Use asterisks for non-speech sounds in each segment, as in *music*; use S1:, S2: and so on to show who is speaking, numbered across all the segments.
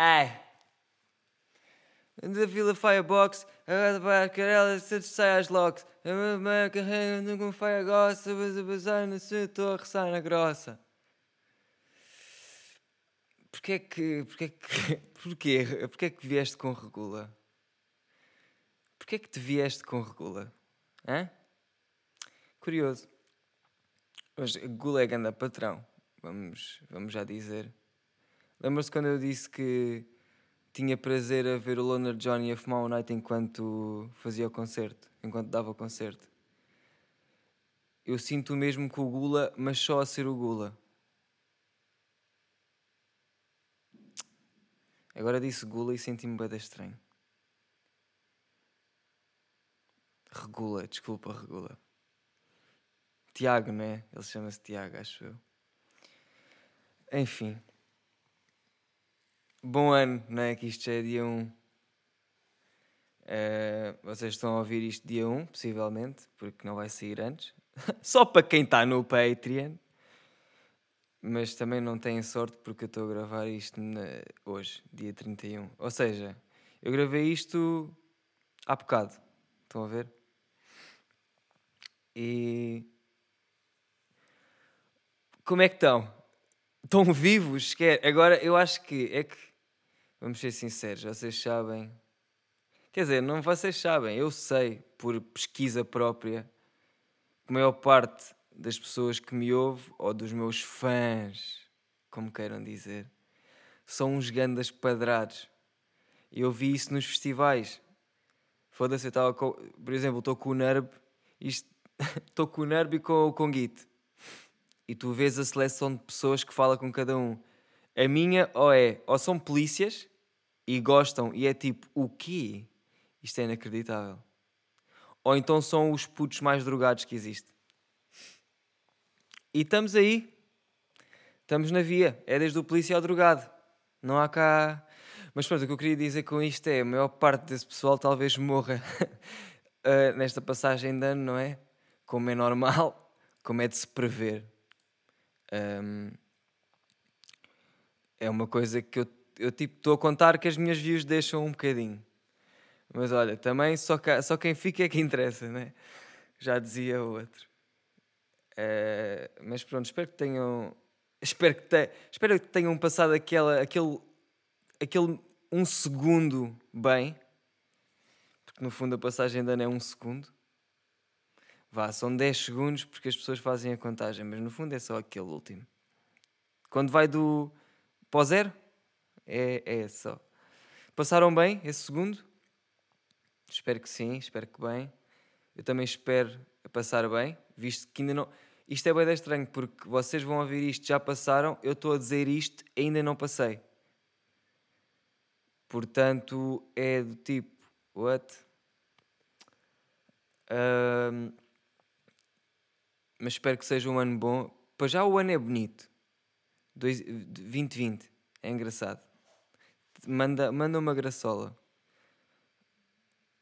S1: Ai. Da Vila Firebox, agora para a carela, se sai às locks. A carrega nunca foi a gossa, mas a bazar na sua torre, sai na grossa. Porquê é que. Porquê que. *laughs* Porquê? Porquê é que vieste com regula? Porquê é que te vieste com regula? Hã? Curioso. Mas gula é ganda patrão. Vamos, vamos já dizer. Lembra-se quando eu disse que tinha prazer a ver o Loner Johnny a fumar um night enquanto fazia o concerto, enquanto dava o concerto. Eu sinto o mesmo com o Gula, mas só a ser o Gula. Agora disse Gula e senti-me bem estranho. Regula, desculpa, regula. Tiago, não é? Ele chama-se Tiago, acho eu. Enfim. Bom ano, não é? Que isto já é dia 1. Uh, eh, vocês estão a ouvir isto dia 1, possivelmente, porque não vai sair antes. *laughs* Só para quem está no Patreon. Mas também não têm sorte porque eu estou a gravar isto na... hoje, dia 31. Ou seja, eu gravei isto há bocado. Estão a ver? E. Como é que estão? Estão vivos? Agora eu acho que é que Vamos ser sinceros, vocês sabem. Quer dizer, não vocês sabem, eu sei por pesquisa própria que a maior parte das pessoas que me ouve, ou dos meus fãs, como queiram dizer, são uns gandas padrados. Eu vi isso nos festivais. Foda-se, eu estava com. Por exemplo, estou com o Nerb, estou *laughs* com o Nerb e com o Conguite. E tu vês a seleção de pessoas que fala com cada um. A minha ou é, ou são polícias e gostam e é tipo, o quê? Isto é inacreditável. Ou então são os putos mais drogados que existem. E estamos aí. Estamos na via. É desde o polícia ao drogado. Não há cá. Mas pronto, o que eu queria dizer com isto é: a maior parte desse pessoal talvez morra uh, *laughs* nesta passagem de ano, não é? Como é normal, *laughs* como é de se prever. Um, é uma coisa que eu, eu tipo estou a contar que as minhas views deixam um bocadinho. Mas olha, também só, só quem fica é que interessa, né? Já dizia o outro. Uh, mas pronto, espero que tenham. Espero que, te, espero que tenham passado aquela, aquele, aquele um segundo bem. Porque no fundo a passagem de ano é um segundo. Vá, são 10 segundos porque as pessoas fazem a contagem, mas no fundo é só aquele último. Quando vai do para o zero? É, é só. Passaram bem esse segundo? Espero que sim, espero que bem. Eu também espero passar bem, visto que ainda não. Isto é bem estranho, porque vocês vão ouvir isto, já passaram, eu estou a dizer isto, ainda não passei. Portanto, é do tipo, what? Um, mas espero que seja um ano bom. Para já o ano é bonito. 2020. É engraçado. Manda, manda uma graçola.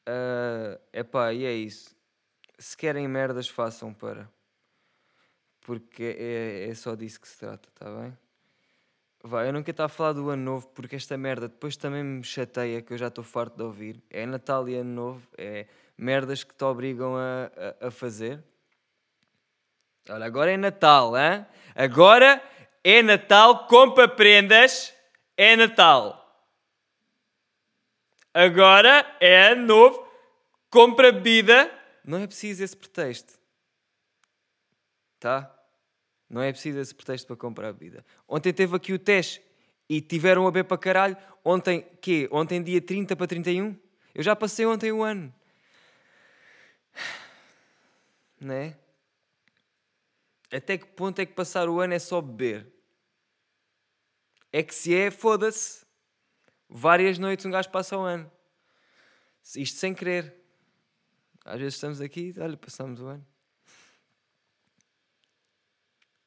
S1: Uh, epá, e é isso. Se querem merdas, façam para. Porque é, é só disso que se trata, tá bem? Vai, eu não quero estar a falar do ano novo porque esta merda depois também me chateia que eu já estou farto de ouvir. É Natal e ano novo, é merdas que te obrigam a, a, a fazer. Olha, agora é Natal, hein? Agora é Natal, compra prendas, é Natal. Agora é ano novo, compra bebida. Não é preciso esse pretexto. Tá? Não é preciso esse pretexto para comprar bebida. Ontem teve aqui o teste e tiveram a beber para caralho. Ontem, quê? Ontem dia 30 para 31? Eu já passei ontem o ano. Né? Até que ponto é que passar o ano é só beber? É que se é, foda-se. Várias noites um gajo passa o ano. Isto sem querer. Às vezes estamos aqui, olha, passamos o ano.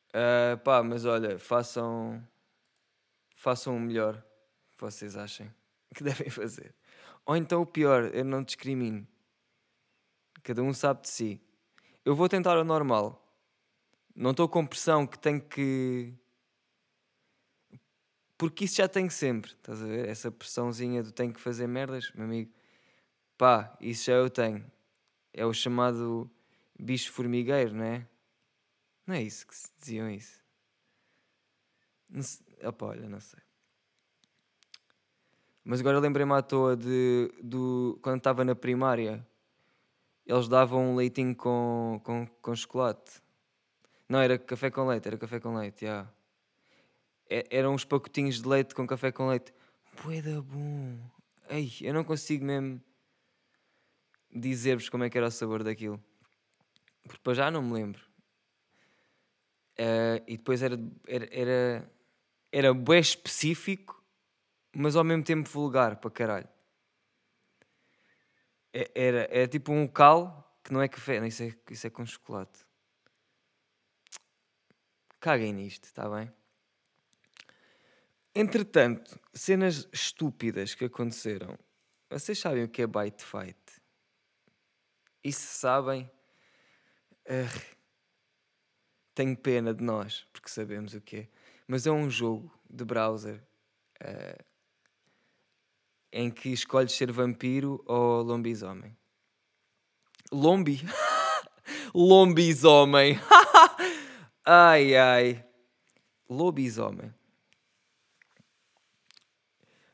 S1: Uh, pá, mas olha, façam. Façam o melhor que vocês achem que *laughs* devem fazer. Ou então o pior, eu não discrimino. Cada um sabe de si. Eu vou tentar o normal. Não estou com pressão que tenho que Porque isso já tenho sempre, estás a ver? Essa pressãozinha do tenho que fazer merdas, meu amigo. Pá, isso já eu tenho. É o chamado bicho formigueiro, não é? Não é isso que se diziam isso. Não opa, olha, não sei. Mas agora lembrei-me à toa de, do, quando estava na primária, eles davam um leitinho com, com, com chocolate. Não, era café com leite, era café com leite, já. Yeah. Eram uns pacotinhos de leite com café com leite. Boeda bom. Ei, eu não consigo mesmo dizer-vos como é que era o sabor daquilo. Porque para já não me lembro. Uh, e depois era, era, era, era bué específico, mas ao mesmo tempo vulgar, para caralho. É, era, era tipo um cal que não é café, não, isso, é, isso é com chocolate. Caguem nisto, está bem? Entretanto, cenas estúpidas que aconteceram. Vocês sabem o que é Bite Fight? E se sabem, uh, tenho pena de nós, porque sabemos o que é. Mas é um jogo de browser uh, em que escolhes ser vampiro ou lobisomem. Lombi? *laughs* Lombisomem. *laughs* ai ai. Lobisomem.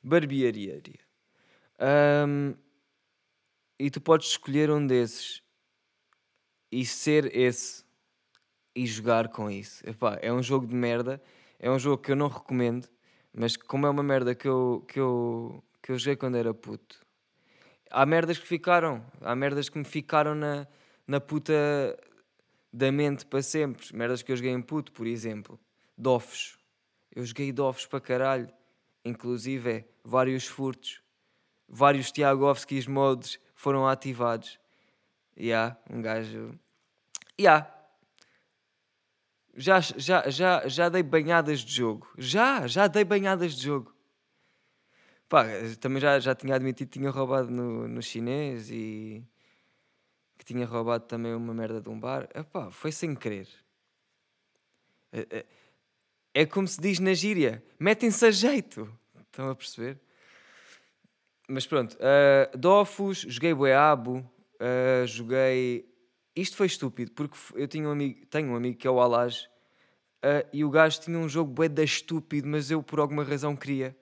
S1: Barbearia. Um, e tu podes escolher um desses e ser esse e jogar com isso. Epá, é um jogo de merda, é um jogo que eu não recomendo, mas como é uma merda que eu, que eu, que eu joguei quando era puto, há merdas que ficaram, há merdas que me ficaram na, na puta da mente para sempre. Merdas que eu joguei em puto, por exemplo, dofos. Eu joguei dofos para caralho, inclusive é, vários furtos, vários Tiagovskis modos foram ativados. E yeah, um gajo. Yeah, já, já, já, já dei banhadas de jogo. Já, já dei banhadas de jogo. Pá, também já, já tinha admitido que tinha roubado no, no chinês e que tinha roubado também uma merda de um bar. Epá, foi sem querer. É, como se diz na gíria: metem-se a jeito. Estão a perceber? Mas pronto, uh, Dofus, joguei Boeabo, uh, joguei isto foi estúpido, porque eu tinha um amigo, tenho um amigo que é o Alage, uh, e o gajo tinha um jogo bué da estúpido, mas eu por alguma razão queria,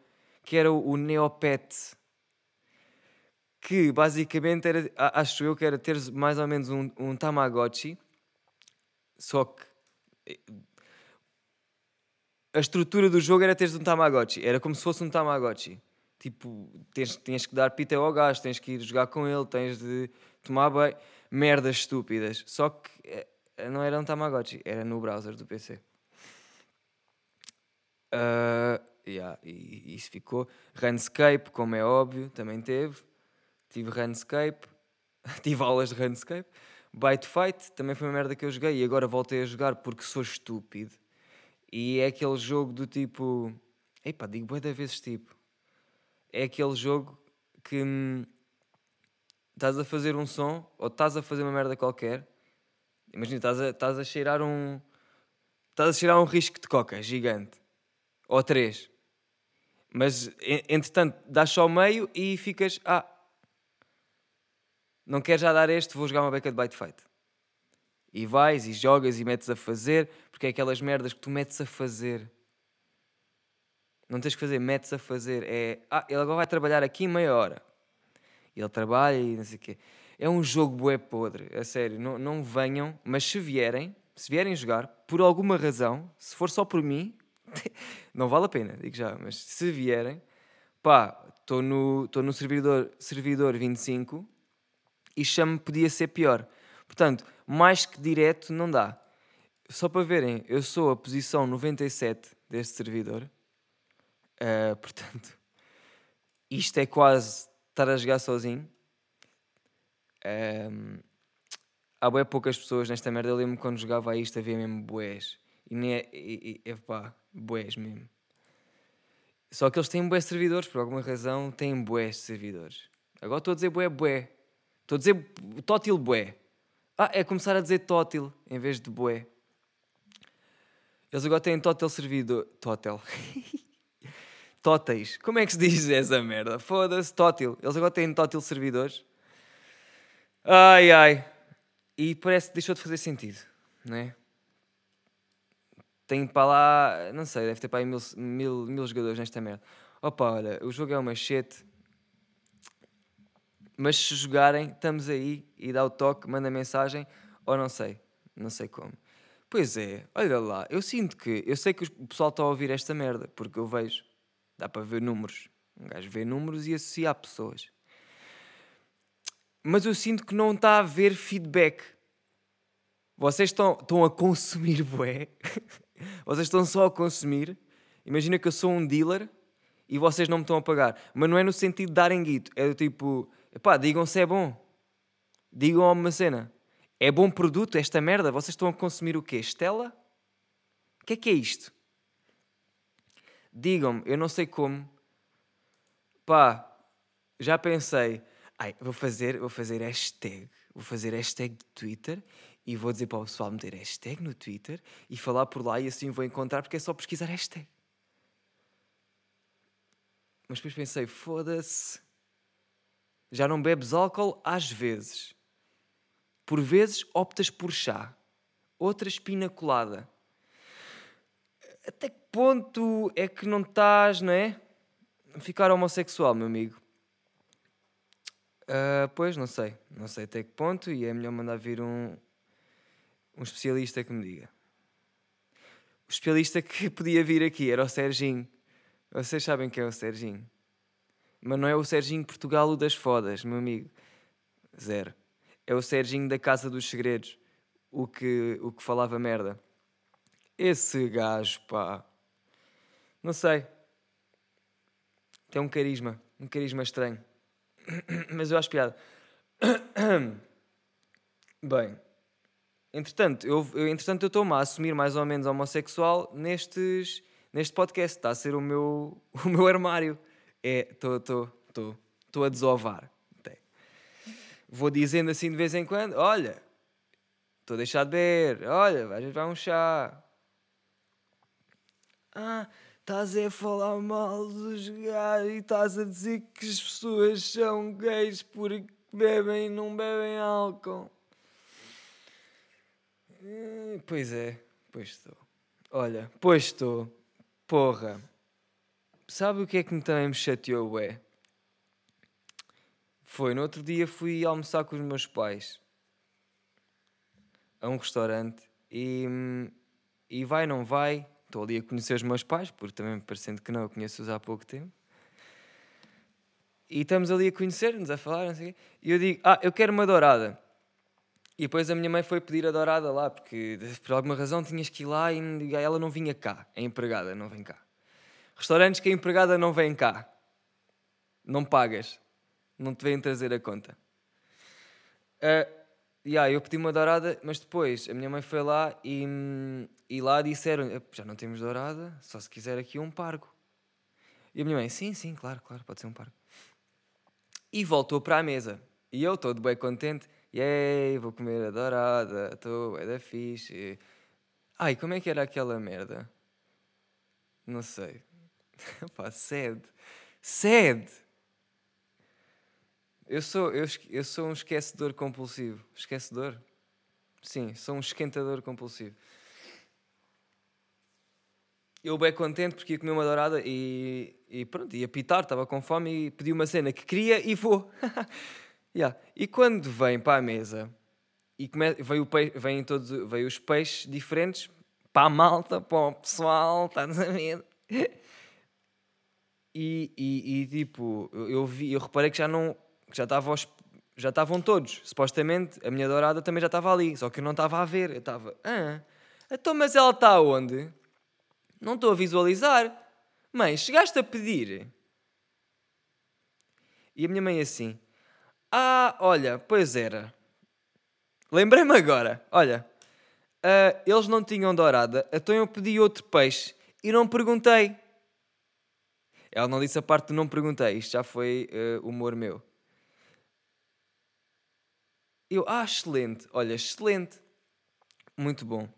S1: que era o, o Neopet. Que basicamente era, acho eu que era ter mais ou menos um, um Tamagotchi, só que a estrutura do jogo era teres um Tamagotchi, era como se fosse um Tamagotchi. Tipo, tens, tens que dar pita ao gajo, tens que ir jogar com ele, tens de tomar banho merdas estúpidas. Só que eh, não era um Tamagotchi, era no browser do PC. Uh, yeah, e, isso ficou. Runscape, como é óbvio, também teve. Tive Runscape, *laughs* tive aulas de Runscape. Byte Fight também foi uma merda que eu joguei e agora voltei a jogar porque sou estúpido. E é aquele jogo do tipo. Epá, digo boa da vezes tipo. É aquele jogo que hum, estás a fazer um som ou estás a fazer uma merda qualquer. Imagina, estás a, estás a cheirar um. Estás a cheirar um risco de coca gigante. Ou três. Mas, entretanto, dás só o meio e ficas. Ah, não quero já dar este, vou jogar uma beca de bite fight. E vais e jogas e metes a fazer, porque é aquelas merdas que tu metes a fazer. Não tens que fazer, metes a fazer. É, ah, ele agora vai trabalhar aqui meia hora ele trabalha e não sei o quê. É um jogo bué podre, a sério. Não, não venham, mas se vierem, se vierem jogar, por alguma razão, se for só por mim, *laughs* não vale a pena, digo já, mas se vierem, pá, estou no, no servidor, servidor 25 e chamo podia ser pior. Portanto, mais que direto não dá. Só para verem, eu sou a posição 97 deste servidor. Uh, portanto, isto é quase estar a jogar sozinho. Um, há bem poucas pessoas nesta merda. Eu lembro quando jogava isto havia mesmo boés. E nem é, e, e, pá, boés mesmo. Só que eles têm boés servidores, por alguma razão têm boés servidores. Agora estou a dizer boé boé. Estou a dizer tótil boé. Ah, é começar a dizer tótil em vez de boé. Eles agora têm tótil servidor. Tótil. *laughs* Tóteis. Como é que se diz essa merda? Foda-se, tótil. Eles agora têm tótil servidores. Ai, ai. E parece que deixou de fazer sentido, não é? Tem para lá, não sei, deve ter para aí mil, mil, mil jogadores nesta merda. Opa, olha, o jogo é uma machete. Mas se jogarem, estamos aí e dá o toque, manda mensagem, ou não sei, não sei como. Pois é, olha lá, eu sinto que, eu sei que o pessoal está a ouvir esta merda, porque eu vejo, dá para ver números. Um gajo vê números e associa pessoas. Mas eu sinto que não está a haver feedback. Vocês estão, estão a consumir *laughs* bué. vocês estão só a consumir. Imagina que eu sou um dealer e vocês não me estão a pagar. Mas não é no sentido de darem guito. É do tipo, pá, digam se é bom. Digam uma cena. É bom produto esta merda? Vocês estão a consumir o quê? Estela? O que é que é isto? Digam-me, eu não sei como. Pá, já pensei. Ai, vou fazer, vou fazer hashtag. Vou fazer hashtag de Twitter e vou dizer para o pessoal meter hashtag no Twitter e falar por lá e assim vou encontrar porque é só pesquisar hashtag. Mas depois pensei, foda-se. Já não bebes álcool às vezes. Por vezes optas por chá. Outras pina colada. Até que ponto é que não estás, não é? Ficar homossexual, meu amigo. Uh, pois, não sei. Não sei até que ponto e é melhor mandar vir um, um especialista que me diga. O especialista que *laughs* podia vir aqui era o Serginho. Vocês sabem quem é o Serginho. Mas não é o Serginho Portugal o das fodas, meu amigo. Zero. É o Serginho da Casa dos Segredos. O que, o que falava merda. Esse gajo, pá. Não sei. Tem um carisma. Um carisma estranho. *coughs* Mas eu acho piada. *coughs* Bem. Entretanto, eu, entretanto, eu estou-me a assumir mais ou menos homossexual nestes, neste podcast. Está a ser o meu, *laughs* o meu armário. É, estou, estou, estou, estou a desovar. Vou dizendo assim de vez em quando: olha, estou a deixar de beber, olha, vais levar um chá. Ah, estás a falar mal dos gajos e estás a dizer que as pessoas são gays porque bebem e não bebem álcool. Hum, pois é, pois estou. Olha, pois estou. Porra. Sabe o que é que me também me chateou, é? Foi, no outro dia fui almoçar com os meus pais a um restaurante e, e vai, não vai. Estou ali a conhecer os meus pais, porque também parecendo que não, eu conheço-os há pouco tempo. E estamos ali a conhecer-nos, a falar, não sei o quê. E eu digo, ah, eu quero uma dourada. E depois a minha mãe foi pedir a dourada lá, porque por alguma razão tinhas que ir lá e ela não vinha cá. A empregada não vem cá. Restaurantes que a empregada não vem cá. Não pagas. Não te vêm trazer a conta. Uh, yeah, eu pedi uma dourada, mas depois a minha mãe foi lá e, e lá disseram: já não temos dourada, só se quiser aqui um pargo. E a minha mãe: sim, sim, claro, claro, pode ser um pargo. E voltou para a mesa. E eu, todo bem contente, Yay, vou comer a dourada, estou, é da fixe. Ai, como é que era aquela merda? Não sei. *laughs* Pá, sede. Sede! Eu sou, eu, eu sou um esquecedor compulsivo. Esquecedor? Sim, sou um esquentador compulsivo. Eu bem contente porque ia comer uma dourada e, e pronto, ia pitar, estava com fome e pedi uma cena que queria e vou. *laughs* Yeah. E quando vem para a mesa e come... vem, o peixe, vem, todos, vem os peixes diferentes para a malta, para o pessoal, estás a ver? *laughs* E, e, e, tipo, eu vi, eu reparei que já não já estavam já estavam todos. Supostamente a minha dourada também já estava ali, só que eu não estava a ver. Eu estava, ah, então, mas ela está onde? Não estou a visualizar. Mãe, chegaste a pedir? E a minha mãe assim, ah, olha, pois era. Lembrei-me agora. Olha, uh, eles não tinham dourada, então eu pedi outro peixe e não perguntei. Ela não disse a parte do não perguntei, isto já foi uh, humor meu. Eu, ah, excelente, olha, excelente, muito bom.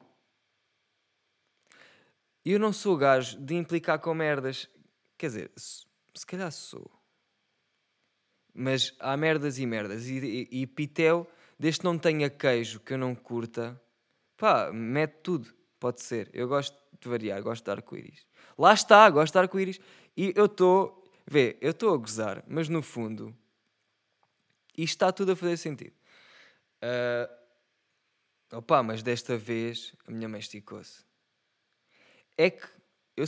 S1: Eu não sou gajo de implicar com merdas. Quer dizer, se, calhar sou. Mas há merdas e merdas. E, e, e pitel, desde que não tenha queijo que eu não curta, pá, mete tudo. Pode ser. Eu gosto de variar, gosto de arco-íris. Lá está, gosto de arco-íris. E eu estou, vê, eu estou a gozar, mas no fundo, isto está tudo a fazer sentido. Uh, opa, mas desta vez a minha mãe esticou-se. É que eu,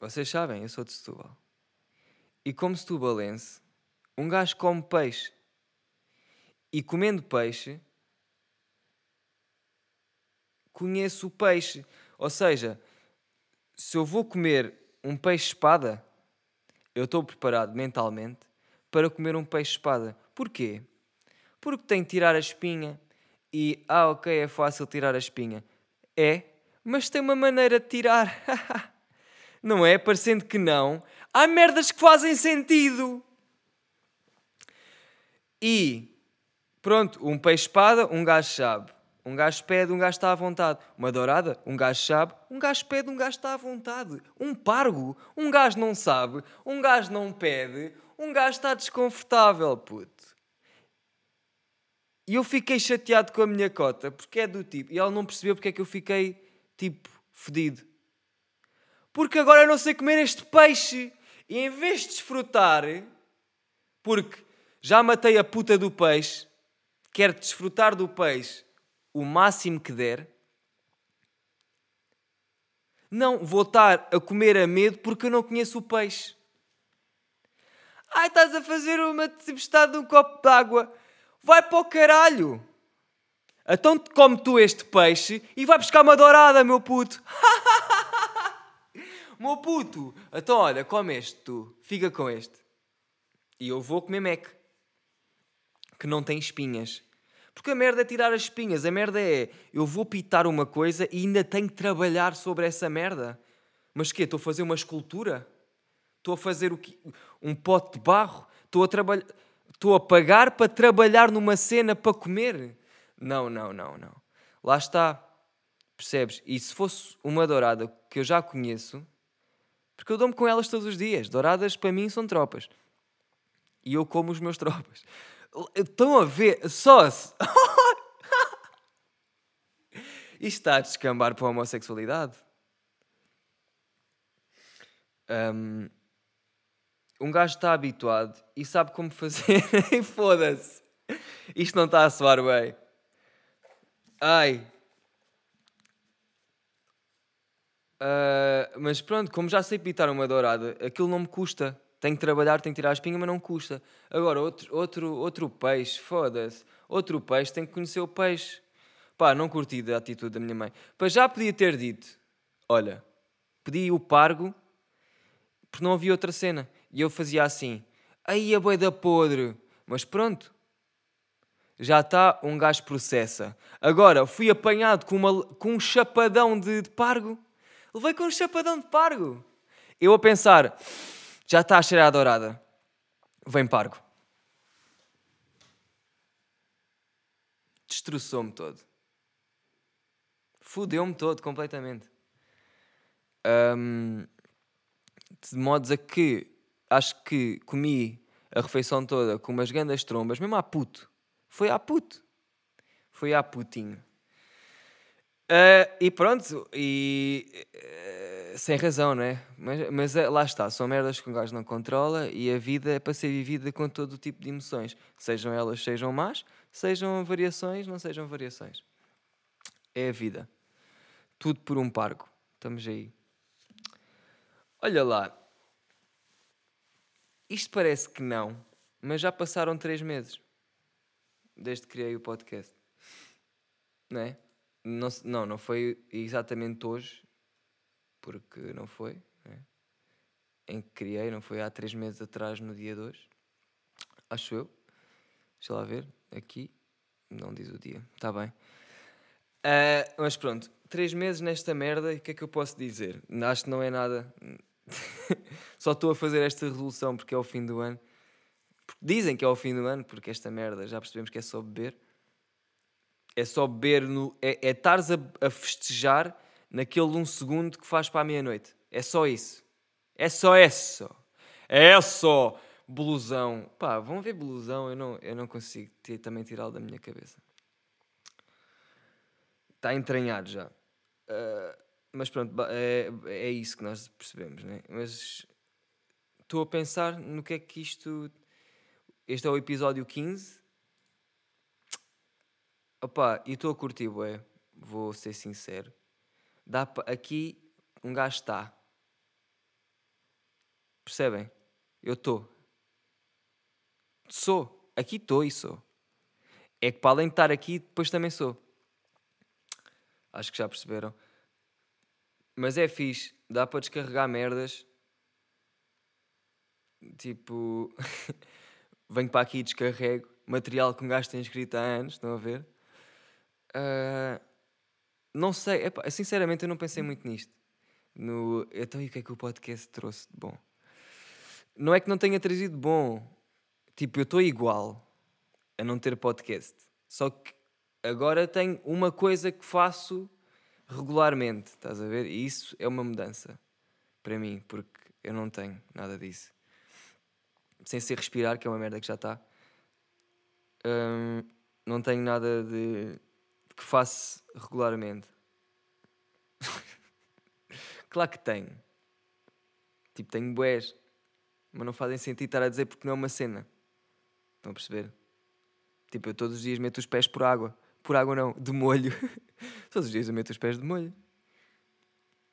S1: vocês sabem, eu sou de Setúbal. E como setubalense, um gajo come peixe. E comendo peixe, conheço o peixe. Ou seja, se eu vou comer um peixe-espada, eu estou preparado mentalmente para comer um peixe-espada. Porquê? Porque tem que tirar a espinha e, ah, ok, é fácil tirar a espinha. É, mas tem uma maneira de tirar. *laughs* não é? Parecendo que não. Há merdas que fazem sentido. E, pronto, um peixe-espada, um gajo sabe. Um gajo pede, um gajo está à vontade. Uma dourada, um gajo sabe. Um gajo pede, um gajo está à vontade. Um pargo, um gajo não sabe. Um gajo não pede. Um gajo está desconfortável, puto. E eu fiquei chateado com a minha cota, porque é do tipo. E ela não percebeu porque é que eu fiquei, tipo, fedido. Porque agora eu não sei comer este peixe. E em vez de desfrutar, porque já matei a puta do peixe, quero desfrutar do peixe o máximo que der. Não, vou estar a comer a medo porque eu não conheço o peixe. Ai, estás a fazer uma tempestade de um copo d'água. Vai para o caralho. Então come tu este peixe e vai buscar uma dourada, meu puto. *laughs* meu puto. Então olha, come este tu. Fica com este. E eu vou comer Mac. Que não tem espinhas. Porque a merda é tirar as espinhas, a merda é eu vou pitar uma coisa e ainda tenho que trabalhar sobre essa merda. Mas que Estou a fazer uma escultura? Estou a fazer o que? um pote de barro? Estou a trabalhar. Estou a pagar para trabalhar numa cena para comer? Não, não, não, não. Lá está. Percebes? E se fosse uma dourada que eu já conheço, porque eu dou-me com elas todos os dias. Douradas para mim são tropas. E eu como os meus *laughs* tropas. Estão a ver? Só-se. *laughs* Isto está a descambar para a homossexualidade. Um, um gajo está habituado e sabe como fazer. *laughs* e foda-se. Isto não está a soar bem. Ai. Uh, mas pronto, como já sei pitar uma dourada, aquilo não me custa. Tenho que trabalhar, tenho que tirar a espinha, mas não custa. Agora, outro, outro, outro peixe, foda-se. Outro peixe, tem que conhecer o peixe. Pá, não curti da atitude da minha mãe. Pá, já podia ter dito: olha, pedi o pargo porque não havia outra cena. E eu fazia assim: aí a boeda podre. Mas pronto, já está, um gajo processa. Agora, fui apanhado com, uma, com um chapadão de, de pargo. Levei com um chapadão de pargo. Eu a pensar já está a cheirar a dourada. Vem pargo. Destroçou-me todo. Fudeu-me todo completamente. Um, de modos a que acho que comi a refeição toda com umas grandes trombas, mesmo a puto. Foi a puto. Foi a putinho. Uh, e pronto, e sem razão, não é? Mas, mas é, lá está, são merdas que um gajo não controla e a vida é para ser vivida com todo o tipo de emoções. Sejam elas, sejam más, sejam variações, não sejam variações. É a vida. Tudo por um pargo. Estamos aí. Olha lá. Isto parece que não, mas já passaram três meses desde que criei o podcast. Não é? Não, não, não foi exatamente hoje, porque não foi, né? em que criei, não foi há três meses atrás, no dia 2, acho eu. Deixa lá ver, aqui, não diz o dia, está bem. Uh, mas pronto, três meses nesta merda, e o que é que eu posso dizer? Acho que não é nada. *laughs* Só estou a fazer esta resolução porque é o fim do ano. Dizem que é o fim do ano, porque esta merda já percebemos que é só beber. É só beber no. É, é estares a, a festejar naquele um segundo que faz para a meia-noite. É só isso. É só isso. É só blusão. Pá, vão ver blusão, eu não, eu não consigo também tirá-lo da minha cabeça. Está entranhado já. Uh, mas pronto, é, é isso que nós percebemos, né? Mas estou a pensar no que é que isto. Este é o episódio 15. Opa, e estou a curtir, ué, vou ser sincero. Dá pa... Aqui um gajo está. Percebem? Eu estou. Sou. Aqui estou e sou. É que para além de estar aqui, depois também sou. Acho que já perceberam. Mas é fixe. Dá para descarregar merdas. Tipo. *laughs* Venho para aqui e descarrego. Material que um gajo tem escrito há anos. Estão a ver? Uh... Não sei. Epá, sinceramente, eu não pensei muito nisto. No... Então, e o que é que o podcast trouxe de bom? Não é que não tenha trazido bom. Tipo, eu estou igual a não ter podcast. Só que agora tenho uma coisa que faço regularmente, estás a ver? E isso é uma mudança para mim, porque eu não tenho nada disso. Sem ser respirar, que é uma merda que já está. Hum, não tenho nada de que faço regularmente. *laughs* claro que tenho. Tipo, tenho boés, mas não fazem sentido estar a dizer porque não é uma cena. Estão a perceber? Tipo, eu todos os dias meto os pés por água. Por água não, de molho. *laughs* todos os dias eu meto os pés de molho.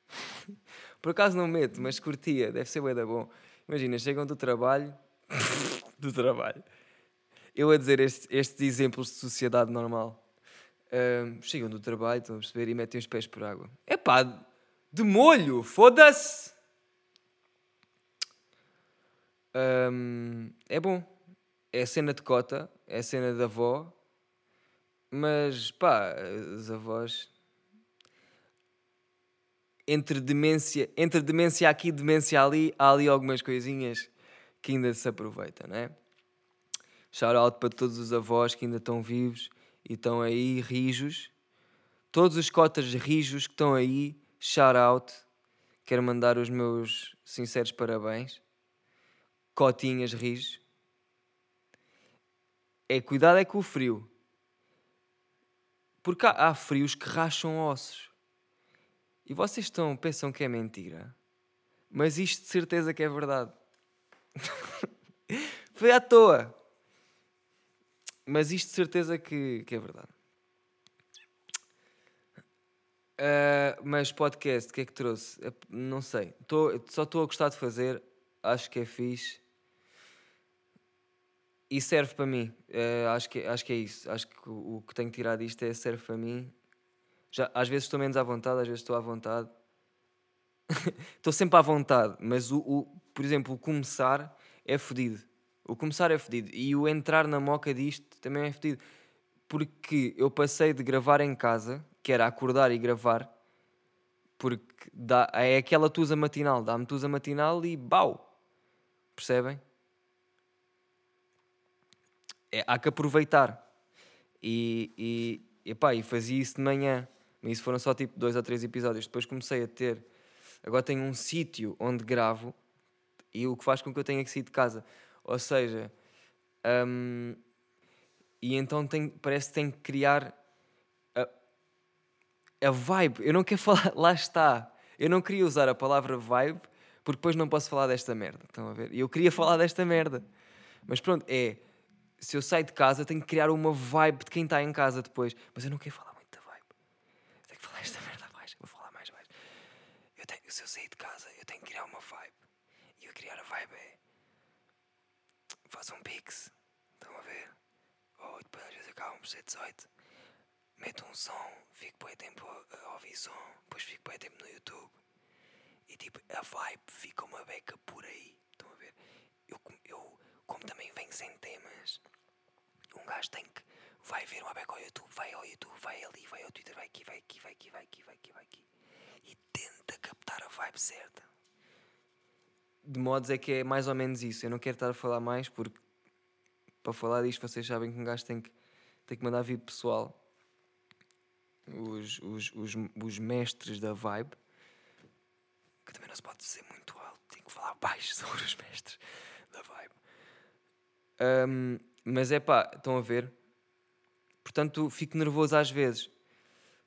S1: *laughs* por acaso não meto, mas curtia, deve ser bué da bom. Imagina, chegam do trabalho, *laughs* do trabalho, eu a dizer estes, estes exemplos de sociedade normal. Um, chegam do trabalho, estão a perceber, e metem os pés por água. É pá, de molho, foda-se! Um, é bom. É a cena de cota, é a cena da avó, mas pá, os avós. Entre demência, entre demência aqui e demência ali, há ali algumas coisinhas que ainda se aproveitam, não é? Shout out para todos os avós que ainda estão vivos e estão aí rijos. Todos os cotas rijos que estão aí, shout out. Quero mandar os meus sinceros parabéns. Cotinhas rijos. É cuidado é com o frio. Porque há, há frios que racham ossos. E vocês estão, pensam que é mentira. Mas isto de certeza que é verdade. *laughs* Foi à toa. Mas isto de certeza que, que é verdade. Uh, mas podcast, o que é que trouxe? Não sei. Tô, só estou a gostar de fazer. Acho que é fixe. E serve para mim. Uh, acho, que, acho que é isso. Acho que o, o que tenho que tirar disto é serve para mim. Já, às vezes estou menos à vontade, às vezes estou à vontade. *laughs* estou sempre à vontade, mas o, o, por exemplo, o começar é fodido. O começar é fedido. E o entrar na moca disto também é fedido. Porque eu passei de gravar em casa, que era acordar e gravar, porque dá, é aquela tusa matinal. Dá-me tusa matinal e bau! Percebem? É, há que aproveitar. E, e, epá, e fazia isso de manhã. Mas isso foram só tipo dois ou três episódios. Depois comecei a ter. Agora tenho um sítio onde gravo e o que faz com que eu tenha que sair de casa. Ou seja, um, e então tem, parece que tem que criar a, a vibe. Eu não quero *laughs* falar, lá está. Eu não queria usar a palavra vibe porque depois não posso falar desta merda. Estão a ver? E eu queria falar desta merda. Mas pronto, é. Se eu sair de casa, tenho que criar uma vibe de quem está em casa depois. Mas eu não quero falar muito da vibe. Tenho que falar esta *laughs* merda baixo. Vou falar mais baixo. Eu tenho, se eu sair de casa, eu tenho que criar uma vibe. E eu criar a vibe é faço um pix. Estão a ver? Ou depois às vezes acabam por ser 18. Meto um som, fico bem tempo a ouvir som, depois fico bem tempo no YouTube. E tipo, a vibe fica uma beca por aí. Estão a ver? Eu, eu como também venho sem temas, um gajo tem que. Vai ver uma beca ao YouTube, vai ao YouTube, vai ali, vai ao Twitter, vai aqui, vai aqui, vai aqui, vai aqui, vai aqui, vai aqui. E tenta captar a vibe certa de modos é que é mais ou menos isso. Eu não quero estar a falar mais porque para falar disto vocês sabem que um gajo tem que, tem que mandar vir pessoal. Os, os, os, os mestres da vibe. Que também não se pode ser muito alto. Tem que falar *laughs* baixo sobre os mestres da vibe. Um, mas é pá, estão a ver? Portanto, fico nervoso às vezes.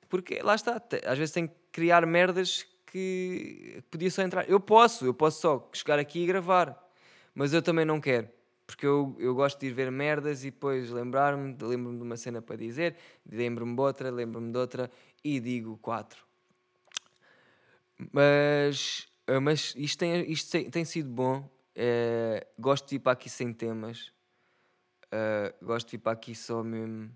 S1: Porque lá está, às vezes tenho que criar merdas que podia só entrar. Eu posso, eu posso só chegar aqui e gravar, mas eu também não quero. Porque eu, eu gosto de ir ver merdas e depois lembrar-me, lembro-me de uma cena para dizer, lembro-me de outra, lembro-me de outra e digo quatro. Mas, eh, mas isto, tem, isto tem, tem sido bom. É, gosto de ir para aqui sem temas. Uh, gosto de ir para aqui só mesmo.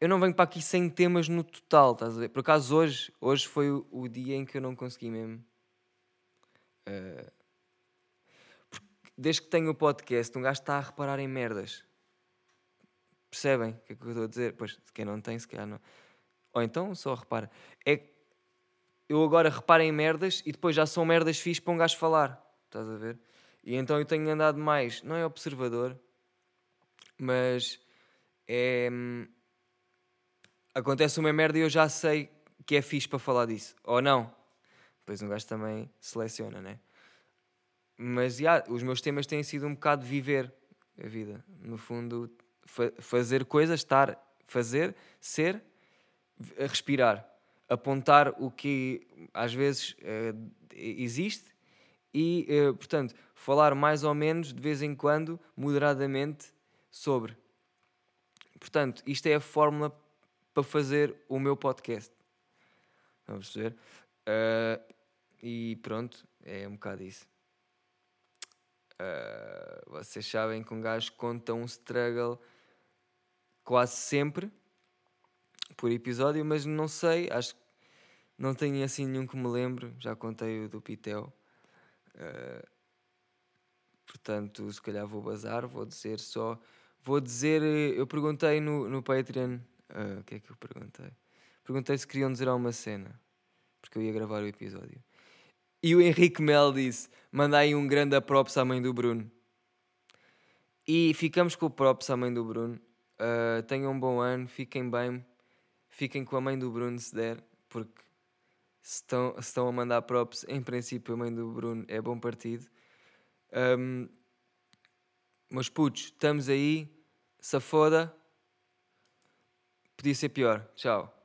S1: Eu não venho para aqui sem temas no total, estás a ver? Por acaso hoje, hoje foi o, o dia em que eu não consegui mesmo. Uh, desde que tenho o podcast, um gajo está a reparar em merdas. Percebem o que é que eu estou a dizer? Pois, quem não tem, se calhar não. Ou então só repara. É eu agora reparo em merdas e depois já são merdas fixas para um gajo falar. Estás a ver? E então eu tenho andado mais, não é observador, mas é. Hum, acontece uma merda e eu já sei que é fixe para falar disso. Ou não. Depois um gajo também seleciona, né? Mas yeah, os meus temas têm sido um bocado viver a vida. No fundo, fa fazer coisas, estar, fazer, ser, respirar. Apontar o que às vezes uh, existe e, uh, portanto, falar mais ou menos, de vez em quando, moderadamente, sobre. Portanto, isto é a fórmula para fazer o meu podcast. Vamos ver. Uh, e pronto, é um bocado isso. Uh, vocês sabem que um gajo conta um struggle quase sempre por episódio, mas não sei, acho que não tenho assim nenhum que me lembre. Já contei o do Pitel. Uh, portanto, se calhar vou bazar, vou dizer só. Vou dizer, eu perguntei no, no Patreon. Uh, o que é que eu perguntei? Perguntei se queriam dizer alguma cena, porque eu ia gravar o episódio. E o Henrique Mel disse: manda aí um grande props à mãe do Bruno. E ficamos com o props à mãe do Bruno. Uh, tenham um bom ano, fiquem bem, fiquem com a mãe do Bruno se der, porque se estão, se estão a mandar props, em princípio a mãe do Bruno é bom partido. Um, meus putos, estamos aí, se foda, podia ser pior. Tchau.